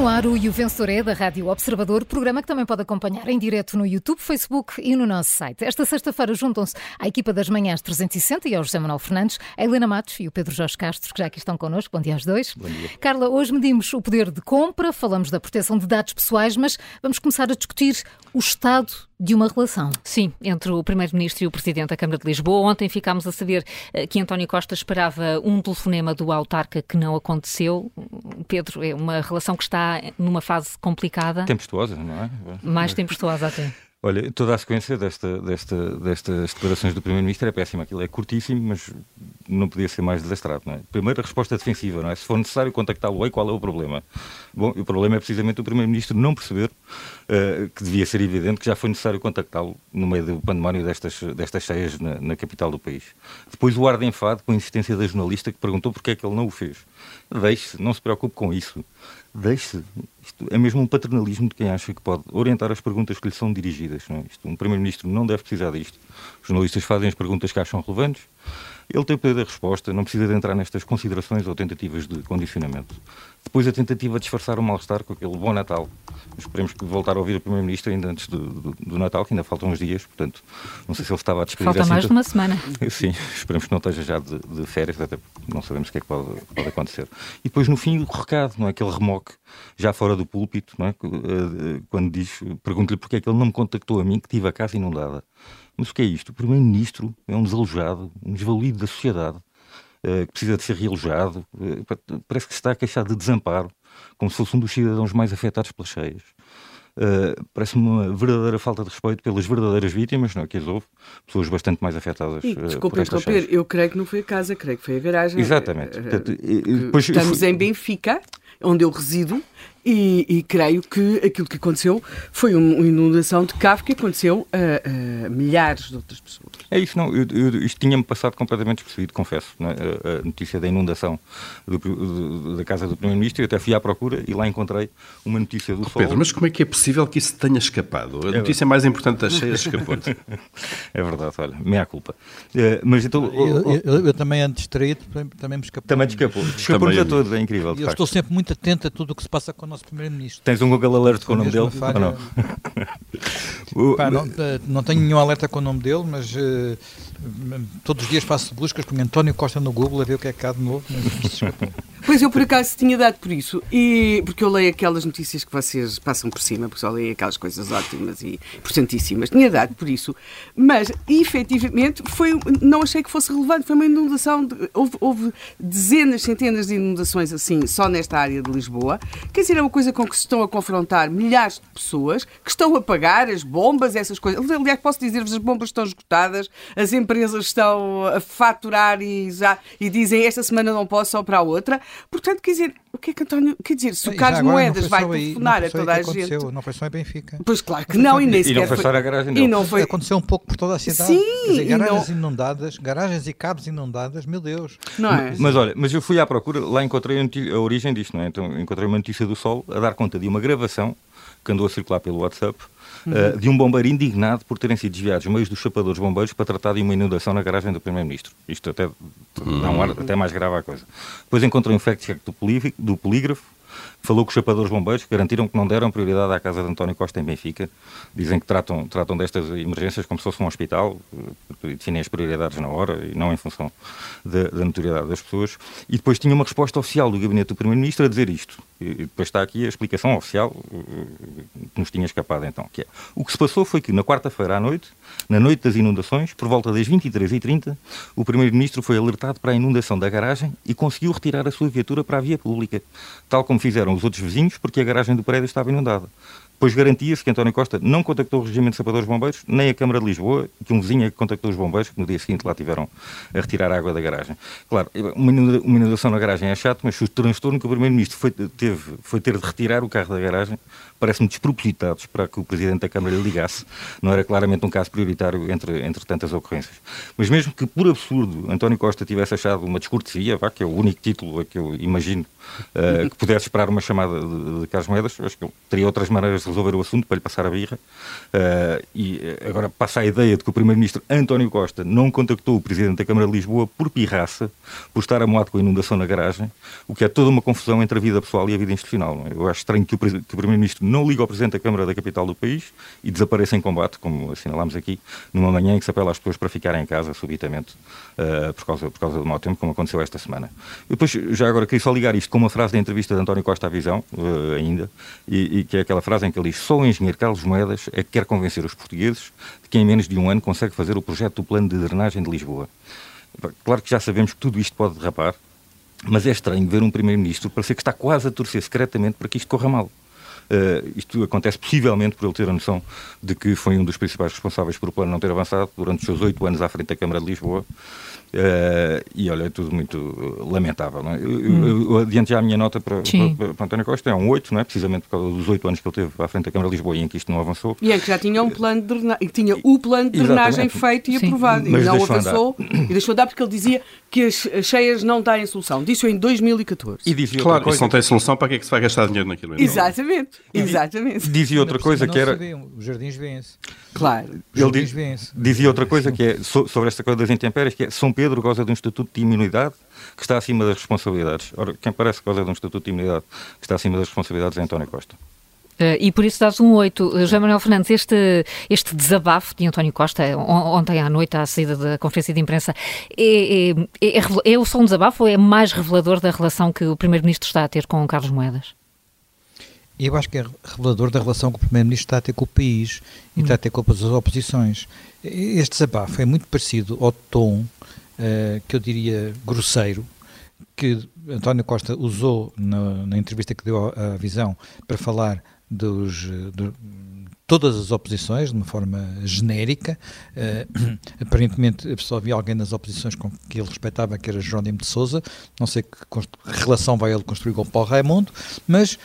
no ar o E o Vencedor é da Rádio Observador, programa que também pode acompanhar em direto no YouTube, Facebook e no nosso site. Esta sexta-feira juntam-se à equipa das manhãs 360 e ao José Manuel Fernandes, a Helena Matos e o Pedro Jorge Castro, que já aqui estão connosco. Bom dia aos dois. Bom dia. Carla, hoje medimos o poder de compra, falamos da proteção de dados pessoais, mas vamos começar a discutir o estado de uma relação. Sim, entre o Primeiro-Ministro e o Presidente da Câmara de Lisboa. Ontem ficámos a saber eh, que António Costa esperava um telefonema do autarca que não aconteceu. Pedro, é uma relação que está numa fase complicada. Tempestuosa, não é? Mais tempestuosa até. Olha, toda a sequência desta, desta, destas declarações do Primeiro-Ministro é péssima. Aquilo é curtíssimo, mas não podia ser mais desastrado. Não é? Primeiro, a resposta defensiva, não é? Se for necessário contactá-lo, aí qual é o problema? Bom, o problema é precisamente o Primeiro-Ministro não perceber uh, que devia ser evidente que já foi necessário contactá-lo no meio do pandemónio destas, destas cheias na, na, capital do país. Depois, o ar de enfado com a insistência da jornalista que perguntou porque é que ele não o fez. Deixe-se, não se preocupe com isso. Deixe-se. Isto é mesmo um paternalismo de quem acha que pode orientar as perguntas que lhe são dirigidas. Não é? Isto, um Primeiro-Ministro não deve precisar disto. Os jornalistas fazem as perguntas que acham relevantes. Ele tem o poder da resposta, não precisa de entrar nestas considerações ou tentativas de condicionamento. Depois a tentativa de disfarçar o mal-estar com aquele bom Natal. Esperemos que voltar a ouvir o Primeiro-Ministro ainda antes do, do, do, Natal, que ainda faltam uns dias, portanto, não sei se ele estava a despedir Falta assim mais de uma semana. Sim, esperemos que não esteja já de, de, férias, até porque não sabemos o que é que pode, pode acontecer. E depois, no fim, o recado, não é? Aquele remoque, já fora do púlpito, não é? Eh, quando diz, pergunto-lhe porque é que ele não me contactou a mim, que tive a casa inundada. Mas o que é isto? O Primeiro-Ministro é um desalojado, um desvalido da sociedade, que precisa de ser realojado. Uh, parece que se está a queixar de desamparo, como se fosse um dos cidadãos mais afetados pelas cheias. Uh, Parece-me uma verdadeira falta de respeito pelas verdadeiras vítimas, não é? que as houve, pessoas bastante mais afetadas. E, desculpa interromper, eu creio que não foi a casa, creio que foi a garagem. Exatamente. Portanto, estamos em Benfica, onde eu resido, e, e, creio que aquilo que aconteceu foi uma inundação de cave que aconteceu a, a milhares de outras pessoas. É isso, não. Eu, eu, isto tinha-me passado completamente despercebido, confesso. É? A, a, notícia da inundação do, do, da casa do Primeiro-Ministro, eu até fui à procura e lá encontrei uma notícia do oh, Pedro, mas como é que é possível que isso tenha escapado? A é notícia mais importante das cheias escapou É verdade, olha, meia culpa. Uh, mas então, eu, eu, eu, também ando distraído, também me escapou. Também te escapou. Escapou-nos a todos, é incrível. Eu estou sempre muito atento a tudo o que se passa com nosso Primeiro-Ministro. Tens um Google Alert com o nome dele? Falha, não? Pá, não, eh, não, tenho nenhum alerta com o nome dele, mas uh, todos os dias faço buscas com António Costa no Google a ver o que é que há de novo. Pois eu por acaso tinha dado por isso, e porque eu leio aquelas notícias que vocês passam por cima, porque só leio aquelas coisas ótimas e importantíssimas. Tinha dado por isso, mas efetivamente foi, não achei que fosse relevante. Foi uma inundação, de, houve, houve, dezenas, centenas de inundações assim só nesta área de Lisboa. Quer dizer, é uma coisa com que se estão a confrontar milhares de pessoas que estão a pagar as bombas, essas coisas. Aliás, posso dizer-vos, as bombas estão esgotadas, as empresas estão a faturar e, já, e dizem esta semana não posso, só para a outra. Portanto, quer dizer, o que é que António. Quer dizer, se o Carlos Moedas vai telefonar a toda a gente. Não foi só em Benfica. Pois claro que não, e nem sequer. E não foi só a garagem dele. E não foi... Aconteceu um pouco por toda a cidade. Sim, dizer, garagens não... inundadas, garagens e cabos inundadas, meu Deus. Não é? Mas olha, mas eu fui à procura, lá encontrei a, a origem disto, não é? Então encontrei uma notícia do Sol a dar conta de uma gravação que andou a circular pelo WhatsApp uhum. uh, de um bombeiro indignado por terem sido desviados meios dos chapadores bombeiros para tratar de uma inundação na garagem do Primeiro-Ministro. Isto até dá um ar até mais grave à coisa. Depois encontrei um fact-check do, do polígrafo Falou que os chapadores bombeiros garantiram que não deram prioridade à casa de António Costa em Benfica. Dizem que tratam, tratam destas emergências como se fosse um hospital, eh, definem as prioridades na hora e não em função da, da notoriedade das pessoas. E depois tinha uma resposta oficial do gabinete do Primeiro-Ministro a dizer isto. E depois está aqui a explicação oficial eh, que nos tinha escapado então. Que é, o que se passou foi que na quarta-feira à noite, na noite das inundações, por volta das 23h30, o Primeiro-Ministro foi alertado para a inundação da garagem e conseguiu retirar a sua viatura para a via pública, tal como fizeram os outros vizinhos, porque a garagem do prédio estava inundada. Pois garantia-se que António Costa não contactou o Regimento de Sapadores Bombeiros, nem a Câmara de Lisboa, que um vizinho é que contactou os bombeiros, que no dia seguinte lá tiveram a retirar a água da garagem. Claro, uma inundação na garagem é chato, mas o transtorno que o Primeiro-Ministro foi, teve foi ter de retirar o carro da garagem parece-me despropositados para que o Presidente da Câmara lhe ligasse. Não era claramente um caso prioritário entre, entre tantas ocorrências. Mas mesmo que, por absurdo, António Costa tivesse achado uma descortesia, vá, que é o único título a que eu imagino uh, que pudesse esperar uma chamada de, de Carlos Moedas, acho que ele teria outras maneiras de resolver o assunto, para lhe passar a birra. Uh, e agora passa a ideia de que o Primeiro-Ministro António Costa não contactou o Presidente da Câmara de Lisboa por pirraça, por estar amoado com a inundação na garagem, o que é toda uma confusão entre a vida pessoal e a vida institucional. É? Eu acho estranho que o, que o Primeiro-Ministro não ligue ao Presidente da Câmara da capital do país e desapareça em combate, como assinalámos aqui, numa manhã em que se apela às pessoas para ficarem em casa subitamente uh, por, causa, por causa do mau tempo, como aconteceu esta semana. E depois, já agora, queria só ligar isto com uma frase da entrevista de António Costa à Visão, uh, ainda, e, e, que é aquela frase em que diz: Só o engenheiro Carlos Moedas é que quer convencer os portugueses de que em menos de um ano consegue fazer o projeto do plano de drenagem de Lisboa. Claro que já sabemos que tudo isto pode derrapar, mas é estranho ver um Primeiro-Ministro parecer que está quase a torcer secretamente para que isto corra mal. Uh, isto acontece possivelmente por ele ter a noção de que foi um dos principais responsáveis por o plano não ter avançado durante os seus oito anos à frente da Câmara de Lisboa. Uh, e olha, é tudo muito lamentável. Não é? eu, hum. eu, eu adiante já a minha nota para, para, para, António Costa, é um 8, não é? precisamente por causa dos oito anos que ele teve à frente da Câmara de Lisboa e em que isto não avançou. E em que já tinha um plano de drenagem, tinha o plano de drenagem feito e Sim. aprovado, Mas e não avançou andar. e deixou andar porque ele dizia que as cheias não têm solução. Disse em 2014. E dizia claro, coisa... se não tem solução, para que é que se vai gastar dinheiro naquilo? Exatamente, exatamente. Dizia outra coisa que era... Os jardins vêm-se. Claro. Ele diz, dizia outra coisa que é sobre esta coisa das intempéries, que é São Pedro goza de um estatuto de imunidade que está acima das responsabilidades. Ora, quem parece que goza de um estatuto de imunidade que está acima das responsabilidades é António Costa. Uh, e por isso dás um 8. Uh, José Manuel Fernandes, este, este desabafo de António Costa, on, ontem à noite, à saída da conferência de imprensa, é, é, é, é só um desabafo ou é mais revelador da relação que o Primeiro-Ministro está a ter com Carlos Moedas? Eu acho que é revelador da relação que o Primeiro-Ministro está a ter com o país e está a ter com as oposições. Este desabafo é muito parecido ao tom, uh, que eu diria grosseiro, que António Costa usou na, na entrevista que deu à, à Visão para falar dos, de todas as oposições, de uma forma genérica. Uh, aparentemente, só havia alguém nas oposições com que ele respeitava, que era Jerónimo de Souza. Não sei que relação vai ele construir com o Paulo Raimundo, mas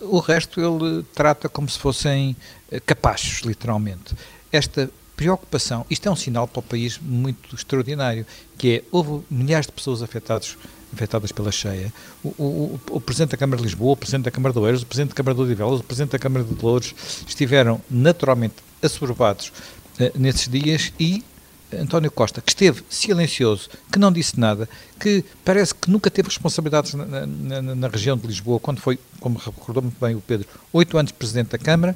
o resto ele trata como se fossem uh, capachos, literalmente. Esta preocupação, isto é um sinal para o país muito extraordinário, que é, houve milhares de pessoas afetadas, afetadas pela cheia. O, o, o, Presidente da Câmara de Lisboa, o Presidente da Câmara de Oeiras, o Presidente da Câmara de Odivelas, o Presidente da Câmara de Louros estiveram naturalmente assoberbados uh, nesses dias e António Costa, que esteve silencioso, que não disse nada, que parece que nunca teve responsabilidades na, na, na região de Lisboa, quando foi, como recordou muito bem o Pedro, oito anos Presidente da Câmara,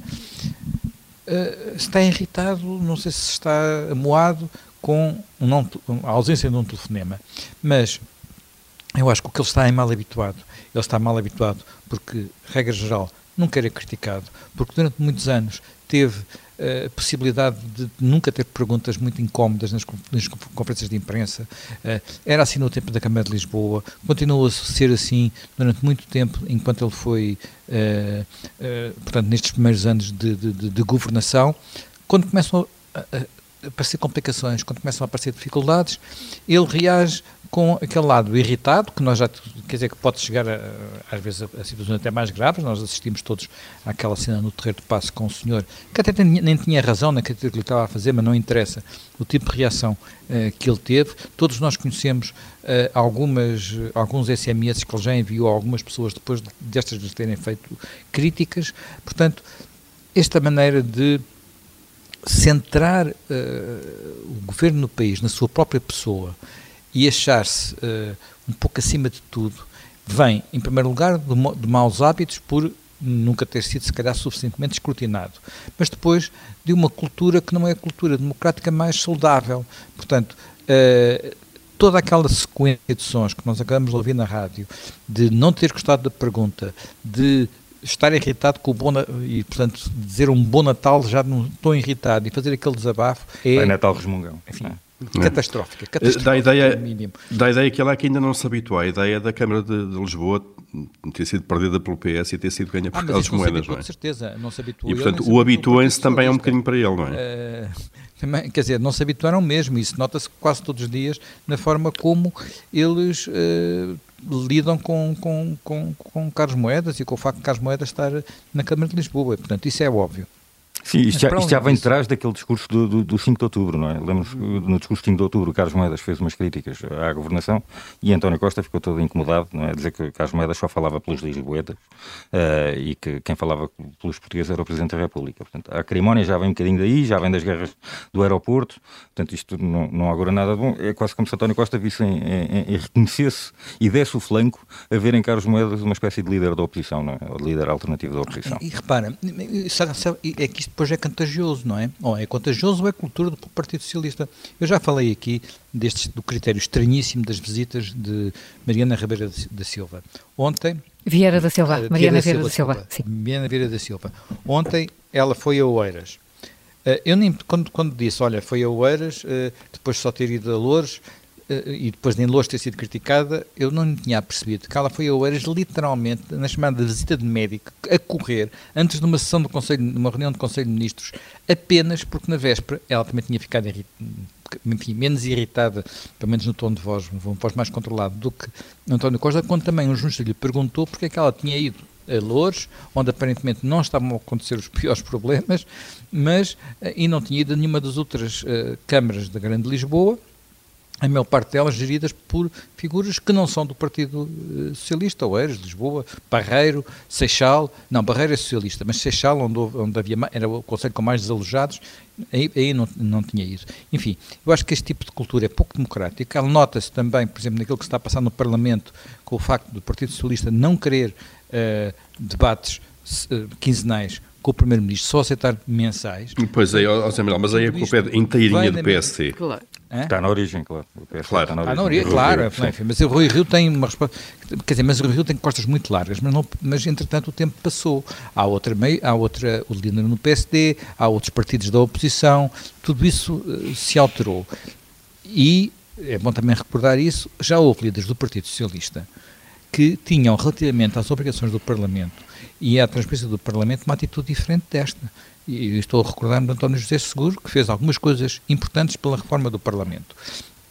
uh, está irritado, não sei se está amoado com um não, a ausência de um telefonema. Mas eu acho que o que ele está é mal habituado. Ele está mal habituado porque, regra geral, nunca era criticado, porque durante muitos anos teve a possibilidade de nunca ter perguntas muito incómodas nas, nas conferências de imprensa. Uh, era assim no tempo da Câmara de Lisboa, continuou a ser assim durante muito tempo, enquanto ele foi, uh, portanto, nestes primeiros anos de, de, de, de governação. Quando começam a, a aparecer complicações, quando começam a aparecer dificuldades, ele reage com aquele lado irritado, que nós já, quer dizer, que pode chegar a, às vezes a, a situações até mais graves, nós assistimos todos àquela cena no Terreiro de Passo com o senhor, que até nem, nem tinha razão naquilo que ele estava a fazer, mas não interessa o tipo de reação uh, que ele teve, todos nós conhecemos uh, algumas, alguns SMS que ele já enviou a algumas pessoas depois destas lhes terem feito críticas, portanto, esta maneira de centrar uh, o governo no país na sua própria pessoa e achar-se uh, um pouco acima de tudo, vem, em primeiro lugar, de, de maus hábitos por nunca ter sido, se calhar, suficientemente escrutinado, mas depois de uma cultura que não é a cultura democrática mais saudável. Portanto, uh, toda aquela sequência de sons que nós acabamos de ouvir na rádio, de não ter gostado da pergunta, de estar irritado com o bom e portanto dizer um bom Natal já não estou irritado e fazer aquele desabafo é Vai Natal resmungão enfim, é. Catastrófica, catastrófica. Dá ideia, dá ideia que ela é que ainda não se habituou à ideia da Câmara de, de Lisboa ter sido perdida pelo PS e ter sido ganha por ah, Carlos Moedas, não é? Com certeza, não se habituou. E portanto, o habituem-se também é um bocadinho para ele, não é? Uh, também, quer dizer, não se habituaram mesmo, isso nota-se quase todos os dias na forma como eles uh, lidam com, com, com, com Carlos Moedas e com o facto de Carlos Moedas estar na Câmara de Lisboa, portanto, isso é óbvio. Sim, isto já, isto já vem atrás daquele discurso do, do, do 5 de outubro, não é? Lembro-me no discurso de 5 de outubro, o Carlos Moedas fez umas críticas à governação e António Costa ficou todo incomodado, não é? Dizer que Carlos Moedas só falava pelos lisboetas uh, e que quem falava pelos portugueses era o Presidente da República. Portanto, a cerimónia já vem um bocadinho daí, já vem das guerras do aeroporto, portanto, isto não, não augura nada de bom. É quase como se António Costa visse em, em, em reconhecesse e desse o flanco a ver em Carlos Moedas uma espécie de líder da oposição, não é? Ou de líder alternativo da oposição. E, e repara, é que isto depois é contagioso, não é? Ou é contagioso ou é cultura do Partido Socialista. Eu já falei aqui do critério estranhíssimo das visitas de Mariana Ribeira da Silva. Ontem. Vieira da Silva, uh, Mariana Vieira da Silva. Silva. Sim. Mariana Vieira da Silva. Ontem ela foi a Oeiras. Uh, eu nem, quando, quando disse, olha, foi a Oeiras, uh, depois de só ter ido a Loures, eh, e depois de Lourdes ter sido criticada, eu não tinha percebido que ela foi a Oeiras literalmente na chamada visita de médico a correr antes de uma sessão do Conselho, uma reunião do Conselho de Ministros, apenas porque na véspera ela também tinha ficado enfim, menos irritada, pelo menos no tom de voz, um voz mais controlado do que António Costa, quando também um jornalista lhe perguntou porque é que ela tinha ido a Lourdes, onde aparentemente não estavam a acontecer os piores problemas, mas eh, e não tinha ido a nenhuma das outras uh, câmaras da Grande Lisboa, a maior parte delas geridas por figuras que não são do Partido eh, Socialista, Oeiras, Lisboa, Barreiro, Seixal, não, Barreiro é socialista, mas Seixal, onde, onde havia, era o conselho com mais desalojados, aí, aí não, não tinha isso. Enfim, eu acho que este tipo de cultura é pouco democrática, ela nota-se também, por exemplo, naquilo que se está a passar no Parlamento, com o facto do Partido Socialista não querer uh, debates uh, quinzenais com o Primeiro-Ministro, só aceitar mensais. Pois é, ó, Zé mas aí a culpa é inteirinha do PSD. Claro. Está na origem, claro. claro. Está na origem, ah, na origem claro. É, enfim, mas o Rui Rio tem uma resposta. Quer dizer, mas o Rui Rio tem costas muito largas, mas, não, mas entretanto o tempo passou. Há outra, meio, há outra o líder no PSD, há outros partidos da oposição, tudo isso uh, se alterou. E é bom também recordar isso, já houve líderes do Partido Socialista que tinham, relativamente às obrigações do Parlamento e à transparência do Parlamento, uma atitude diferente desta e estou a recordar-me de António José Seguro, que fez algumas coisas importantes pela reforma do Parlamento.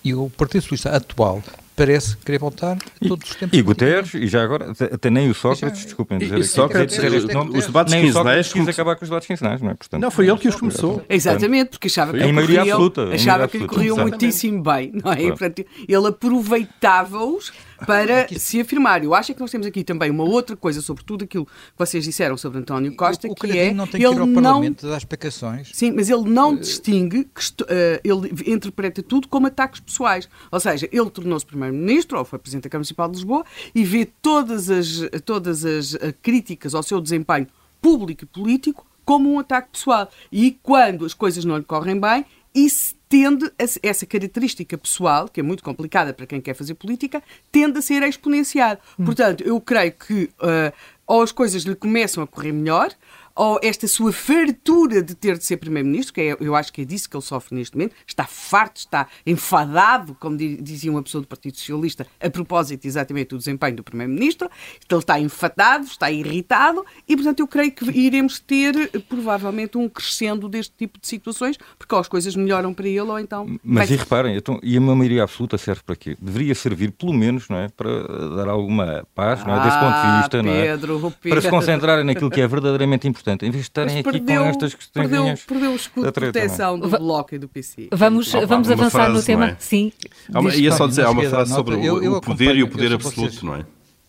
E o Partido Socialista atual parece querer voltar a todos os tempos. E Guterres, e já agora, até nem o Sócrates, já, desculpem dizer e, Sócrates, não, os debates nem quinzenais... quis acabar com os debates quinzenais, não é? Portanto, não, foi ele que os começou. Exatamente, porque achava que, absoluta, achava que lhe corriam muitíssimo bem, não é? E, portanto, ele aproveitava-os para se afirmar. Eu acho que nós temos aqui também uma outra coisa sobre tudo aquilo que vocês disseram sobre António Costa, o, o que é não tem que ele ir ao Parlamento não, dar explicações. Sim, mas ele não distingue, que, uh, ele interpreta tudo como ataques pessoais. Ou seja, ele tornou-se primeiro-ministro ou foi presidente da Câmara Municipal de Lisboa e vê todas as todas as uh, críticas ao seu desempenho público e político como um ataque pessoal. E quando as coisas não lhe correm bem, isso tende, a, essa característica pessoal, que é muito complicada para quem quer fazer política, tende a ser exponenciado. Hum. Portanto, eu creio que uh, ou as coisas lhe começam a correr melhor, ou esta sua fartura de ter de ser Primeiro-Ministro, que é, eu acho que é disso que ele sofre neste momento, está farto, está enfadado, como dizia uma pessoa do Partido Socialista, a propósito exatamente do desempenho do Primeiro-Ministro, então ele está enfadado, está irritado, e portanto eu creio que iremos ter provavelmente um crescendo deste tipo de situações, porque ou as coisas melhoram para ele, ou então... Mas e reparem, então, e a maioria absoluta serve para quê? Deveria servir, pelo menos, não é, para dar alguma paz, não é, desse ponto de ah, vista, Pedro, não é? Para se concentrarem naquilo que é verdadeiramente importante Portanto, em vez de estarem aqui com estas questões. Perdeu, perdeu o escudo de proteção do Bloco e do PC. Vamos, vamos avançar frase, no tema. É? Sim. Há, ia só dizer, há uma frase sobre o, o poder e o poder absoluto, não é?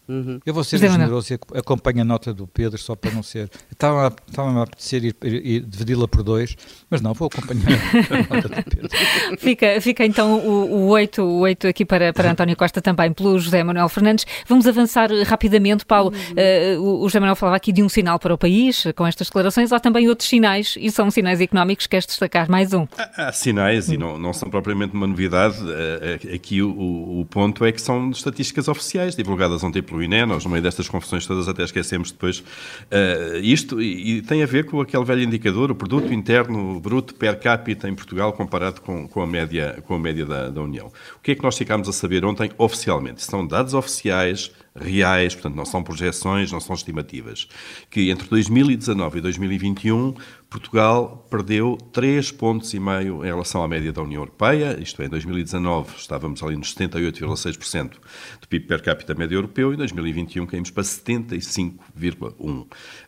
Uhum. Eu vou ser generoso e acompanho a nota do Pedro só para não ser. Estava-me a, a apetecer ir, ir, ir dividi-la por dois, mas não, vou acompanhar a nota do Pedro. Fica, fica então o, o 8, o 8 aqui para, para António Costa também, pelo José Manuel Fernandes. Vamos avançar rapidamente, Paulo. Uhum. Uh, o José Manuel falava aqui de um sinal para o país, com estas declarações. Há também outros sinais, e são sinais económicos. Queres destacar mais um? Há, há sinais, e não, não são propriamente uma novidade. Uh, aqui o, o ponto é que são estatísticas oficiais, divulgadas ontem pelo pelo INE, nós no meio destas confusões todas até esquecemos depois uh, isto, e, e, tem a ver com aquele velho indicador, o produto interno bruto per capita em Portugal comparado com, com a média, com a média da, da União. O que é que nós ficámos a saber ontem oficialmente? São dados oficiais reais, portanto não são projeções, não são estimativas, que entre 2019 e 2021 Portugal perdeu 3 pontos e meio em relação à média da União Europeia, isto é, em 2019 estávamos ali nos 78,6% do PIB per capita médio europeu e em 2021 caímos para 75,1%.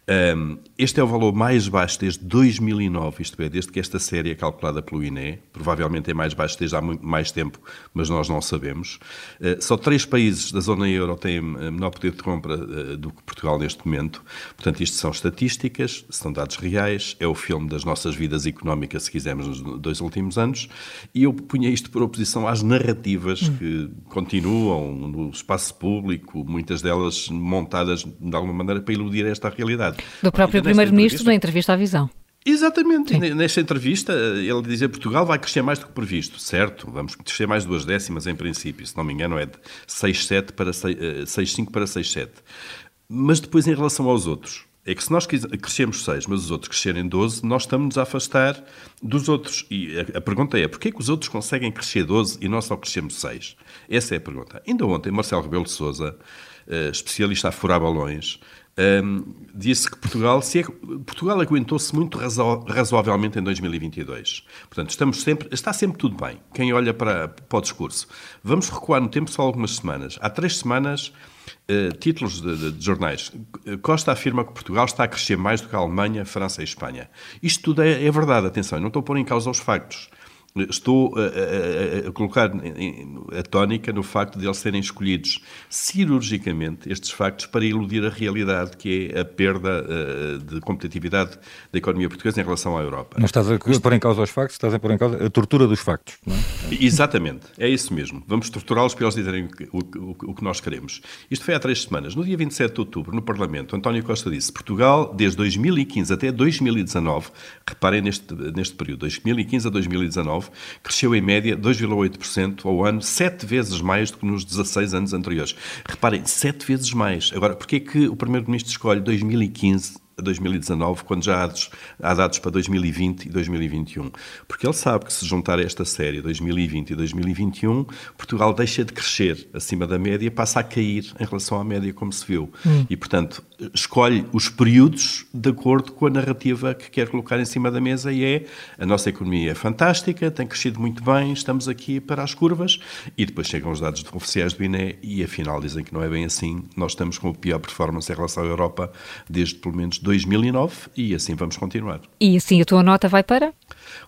Um, este é o valor mais baixo desde 2009, isto é, desde que esta série é calculada pelo INE, provavelmente é mais baixo desde há muito mais tempo, mas nós não sabemos. Uh, só três países da zona euro têm menor poder de compra uh, do que Portugal neste momento, portanto isto são estatísticas, são dados reais, é o filme das nossas vidas económicas, se quisermos, nos dois últimos anos, e eu punha isto por oposição às narrativas hum. que continuam no espaço público, muitas delas montadas de alguma maneira para iludir esta realidade. Do próprio Primeiro-Ministro na entrevista à Visão. Exatamente. Sim. Nesta entrevista, ele dizia que Portugal vai crescer mais do que previsto. Certo, vamos crescer mais duas décimas em princípio. Se não me engano, é de 6,7 para 6,5 eh, para 6,7. Mas depois, em relação aos outros, é que se nós crescemos 6, mas os outros crescerem 12, nós estamos a afastar dos outros. E a, a pergunta é, porquê que os outros conseguem crescer 12 e nós só crescemos 6? Essa é a pergunta. Ainda ontem, Marcelo Rebelo de Sousa, uh, especialista a furar balões, um, ehm, disse que Portugal, se é, Portugal aguentou-se muito razo, razoavelmente em 2022. Portanto, estamos sempre, está sempre tudo bem. Quem olha para, para o discurso. Vamos recuar no tempo só algumas semanas. Há três semanas Uh, títulos de, de, de, jornais. Costa afirma que Portugal está a crescer mais do que a Alemanha, França e Espanha. Isto tudo é, é verdade, atenção, não estou a pôr em causa os factos. Estou a, a, a colocar a tónica no facto de eles serem escolhidos cirurgicamente, estes factos, para iludir a realidade, que é a perda uh, de competitividade da economia portuguesa em relação à Europa. Não estás a pôr em causa os factos, estás a pôr em causa a tortura dos factos, não é? Exatamente, é isso mesmo. Vamos torturá-los para eles dizerem o, o, o, que nós queremos. Isto foi há três semanas. No dia 27 de outubro, no Parlamento, António Costa disse Portugal, desde 2015 até 2019, reparem neste, neste período, 2015 a 2019, cresceu em média 2,8% ao ano, sete vezes mais do que nos 16 anos anteriores. Reparem, sete vezes mais. Agora, porquê é que o Primeiro-Ministro escolhe 2015 2019, quando já há dados, há dados para 2020 e 2021. Porque ele sabe que se juntar a esta série 2020 e 2021, Portugal deixa de crescer acima da média, passa a cair em relação à média, como se viu. Hum. E, portanto, escolhe os períodos de acordo com a narrativa que quer colocar em cima da mesa e é a nossa economia é fantástica, tem crescido muito bem, estamos aqui para as curvas e depois chegam os dados oficiais do INE e afinal dizem que não é bem assim. Nós estamos com a pior performance em relação à Europa desde pelo menos 2009 e assim vamos continuar. E assim a tua nota vai para?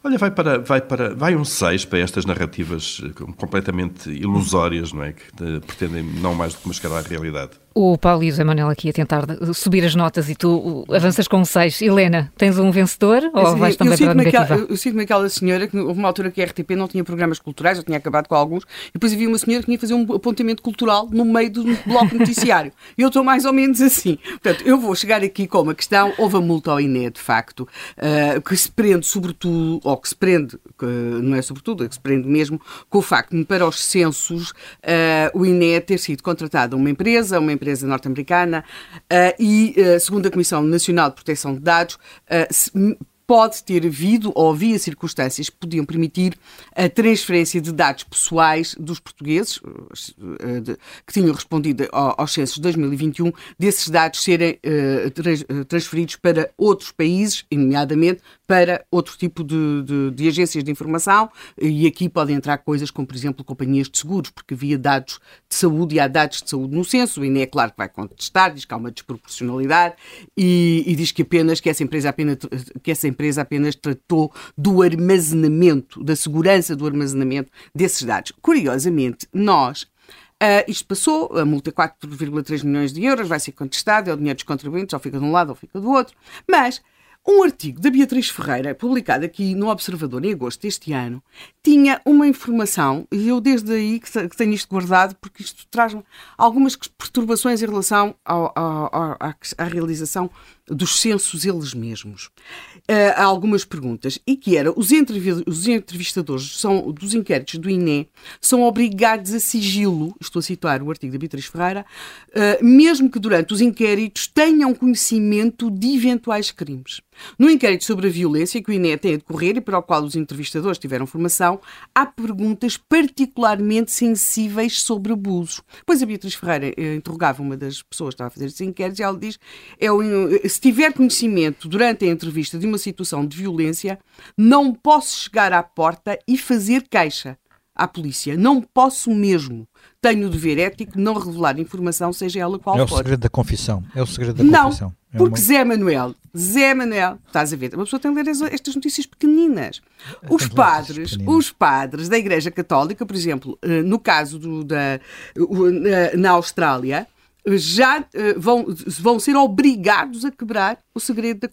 Olha, vai para vai para vai um 6 para estas narrativas eh, completamente ilusórias, não é, que pretendem não mais do que mascarar a realidade. O Paulo e o José Manuel aqui a tentar subir as notas e tu avanças com 6. Helena, tens um vencedor ou vais também para a negativa? Aquela, eu sinto-me aquela senhora que houve uma altura que a RTP não tinha programas culturais, eu tinha acabado com alguns, e depois havia uma senhora que tinha que fazer um apontamento cultural no meio do bloco noticiário. E eu estou mais ou menos assim. Portanto, eu vou chegar aqui com uma questão, houve a multa ao INE, de facto, uh, que se prende sobretudo, ou que se prende, não é sobretudo, é que se prende mesmo com o facto de para os censos uh, o INE ter sido contratado a uma empresa, uma empresa norte-americana, uh, e, uh, segundo a Comissão Nacional de Proteção de Dados, pode ter havido ou havia circunstâncias que podiam permitir a transferência de dados pessoais dos portugueses que tinham respondido aos censos de 2021, desses dados serem transferidos para outros países, nomeadamente para outro tipo de, de, de, agências de informação e aqui podem entrar coisas como, por exemplo, companhias de seguros, porque havia dados de saúde e há dados de saúde no censo, e nem é claro que vai contestar, diz que há uma desproporcionalidade e, e, diz que apenas que essa empresa apenas que essa empresa apenas tratou do armazenamento, da segurança do armazenamento desses dados. Curiosamente, nós Uh, isto passou, a multa é 4,3 milhões de euros, vai ser contestada, é o dinheiro dos contribuintes, ou fica de um lado ou fica do outro. Mas um artigo da Beatriz Ferreira, publicado aqui no Observador em agosto deste ano, tinha uma informação, e eu desde aí que tenho isto guardado, porque isto traz algumas perturbações em relação ao, ao, ao, à, à, realização dos censos eles mesmos. Uh, há algumas perguntas. E que era, os, entrev os entrevistadores são, dos inquéritos do INE são obrigados a sigilo, estou a citar o artigo da Beatriz Ferreira, uh, mesmo que durante os inquéritos tenham conhecimento de eventuais crimes. No inquérito sobre a violência que o INE tem a decorrer e para o qual os entrevistadores tiveram formação, há perguntas particularmente sensíveis sobre abusos. Pois a Beatriz Ferreira eh, interrogava uma das pessoas que estava a fazer esses inquéritos e ela diz: é o, se tiver conhecimento durante a entrevista de uma situação de violência, não posso chegar à porta e fazer queixa à polícia. Não posso mesmo. Tenho o dever ético de não revelar informação, seja ela qual for. É o segredo da confissão. É o segredo da não, confissão. É porque uma... Zé Manuel, Zé Manuel, estás a ver, uma pessoa tem de ler estas notícias pequeninas. Os padres, os padres da Igreja Católica, por exemplo, eh, no caso do, da, na Austrália, já uh, vão, vão ser obrigados a quebrar o segredo da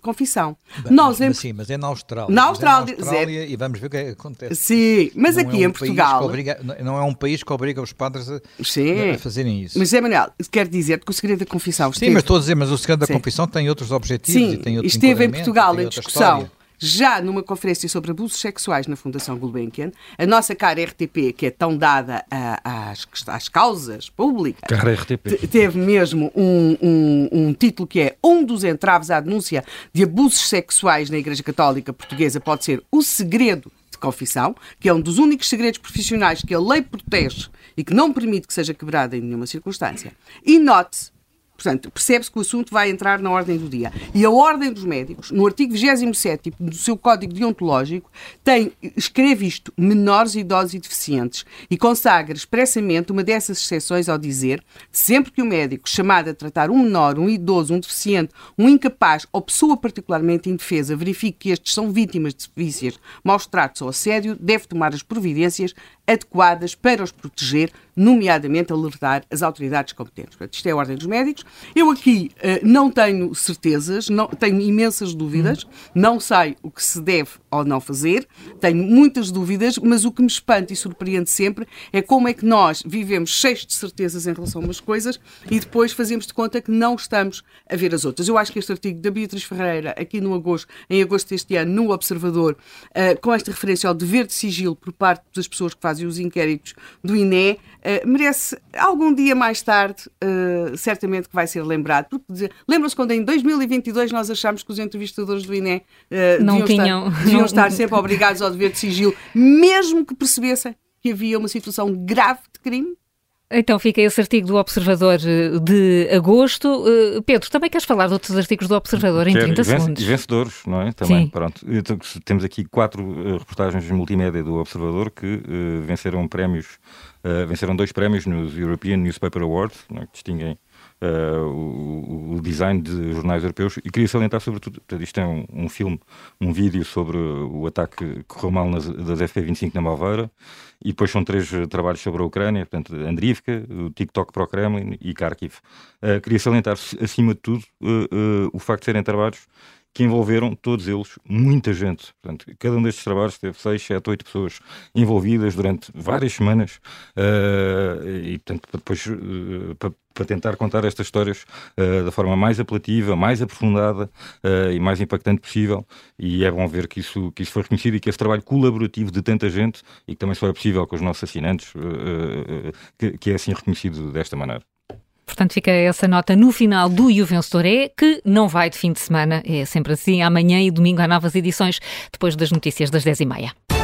confissão. Bem, Nós, mas, em... sim, mas é na Austrália. Na Austrália, é na Austrália e vamos ver o que, é que acontece. Sim, mas não aqui é um em Portugal. Obriga, não é um país que obriga os padres a, a fazerem isso. Mas é, Manuel, quer dizer que o segredo da confissão. Sim, mas estou a dizer, mas o segredo sim. da confissão tem outros objetivos sim, e tem outro esteve em Portugal em discussão. História já numa conferência sobre abusos sexuais na Fundação Gulbenkian, a nossa cara RTP, que é tão dada às, às causas públicas, cara RTP. teve mesmo um, um, um, título que é um dos entraves à denúncia de abusos sexuais na Igreja Católica Portuguesa pode ser o segredo de confissão, que é um dos únicos segredos profissionais que a lei protege e que não permite que seja quebrado em nenhuma circunstância. E note Portanto, percebe-se que o assunto vai entrar na ordem do dia. E a Ordem dos Médicos, no artigo 27 do seu Código Deontológico, tem, escreve isto, menores, idosos e deficientes, e consagra expressamente uma dessas exceções ao dizer sempre que o médico chamado a tratar um menor, um idoso, um deficiente, um incapaz ou pessoa particularmente indefesa verifique que estes são vítimas de vícios, maus tratos ou assédio, deve tomar as providências adequadas para os proteger, nomeadamente alertar as autoridades competentes. Portanto, isto é a Ordem dos Médicos. Eu aqui uh, não tenho certezas, não, tenho imensas dúvidas, não sei o que se deve ou não fazer, tenho muitas dúvidas, mas o que me espanta e surpreende sempre é como é que nós vivemos cheios de certezas em relação a umas coisas e depois fazemos de conta que não estamos a ver as outras. Eu acho que este artigo da Beatriz Ferreira, aqui no agosto, em agosto deste ano, no Observador, uh, com esta referência ao dever de sigilo por parte das pessoas que fazem os inquéritos do INE, uh, merece algum dia mais tarde, certamente que vai ser lembrado. Porque lembram-se quando em 2022 nós achámos que os entrevistadores do INE uh, não deviam, tinham, estar, deviam não... estar sempre obrigados ao dever de sigilo, mesmo que percebessem que havia uma situação grave de crime? Então fica esse artigo do Observador eh, de agosto. Uh, Pedro, também queres falar de outros artigos do Observador em Quero, 30 segundos? E vencedores, não é? Também, Sim. pronto. Então, temos aqui quatro uh, reportagens multimédia do Observador que uh, venceram prémios, venceram dois prémios nos European Newspaper Awards, é? que distinguem uh, o, o, design de jornais europeus e queria salientar sobretudo, isto é um, um, filme, um vídeo sobre o ataque que correu mal nas, das FP25 na Malveira e depois são três trabalhos sobre a Ucrânia, portanto, Andrivka, o TikTok para o Kremlin e Kharkiv. Uh, queria salientar, acima de tudo, uh, o facto de serem trabalhos que envolveram todos eles muita gente. Portanto, cada um destes trabalhos teve 6, 7, 8 pessoas envolvidas durante várias semanas uh, e, portanto, depois uh, para, para, tentar contar estas histórias uh, da forma mais apelativa, mais aprofundada e mais impactante possível. E é bom ver que isso, que isso foi reconhecido e que esse trabalho colaborativo de tanta gente e que também só é possível com os nossos assinantes, que, que é assim reconhecido desta maneira. Portanto, fica essa nota no final do E o é, que não vai de fim de semana, é sempre assim. Amanhã e domingo há novas edições, depois das notícias das 10h30.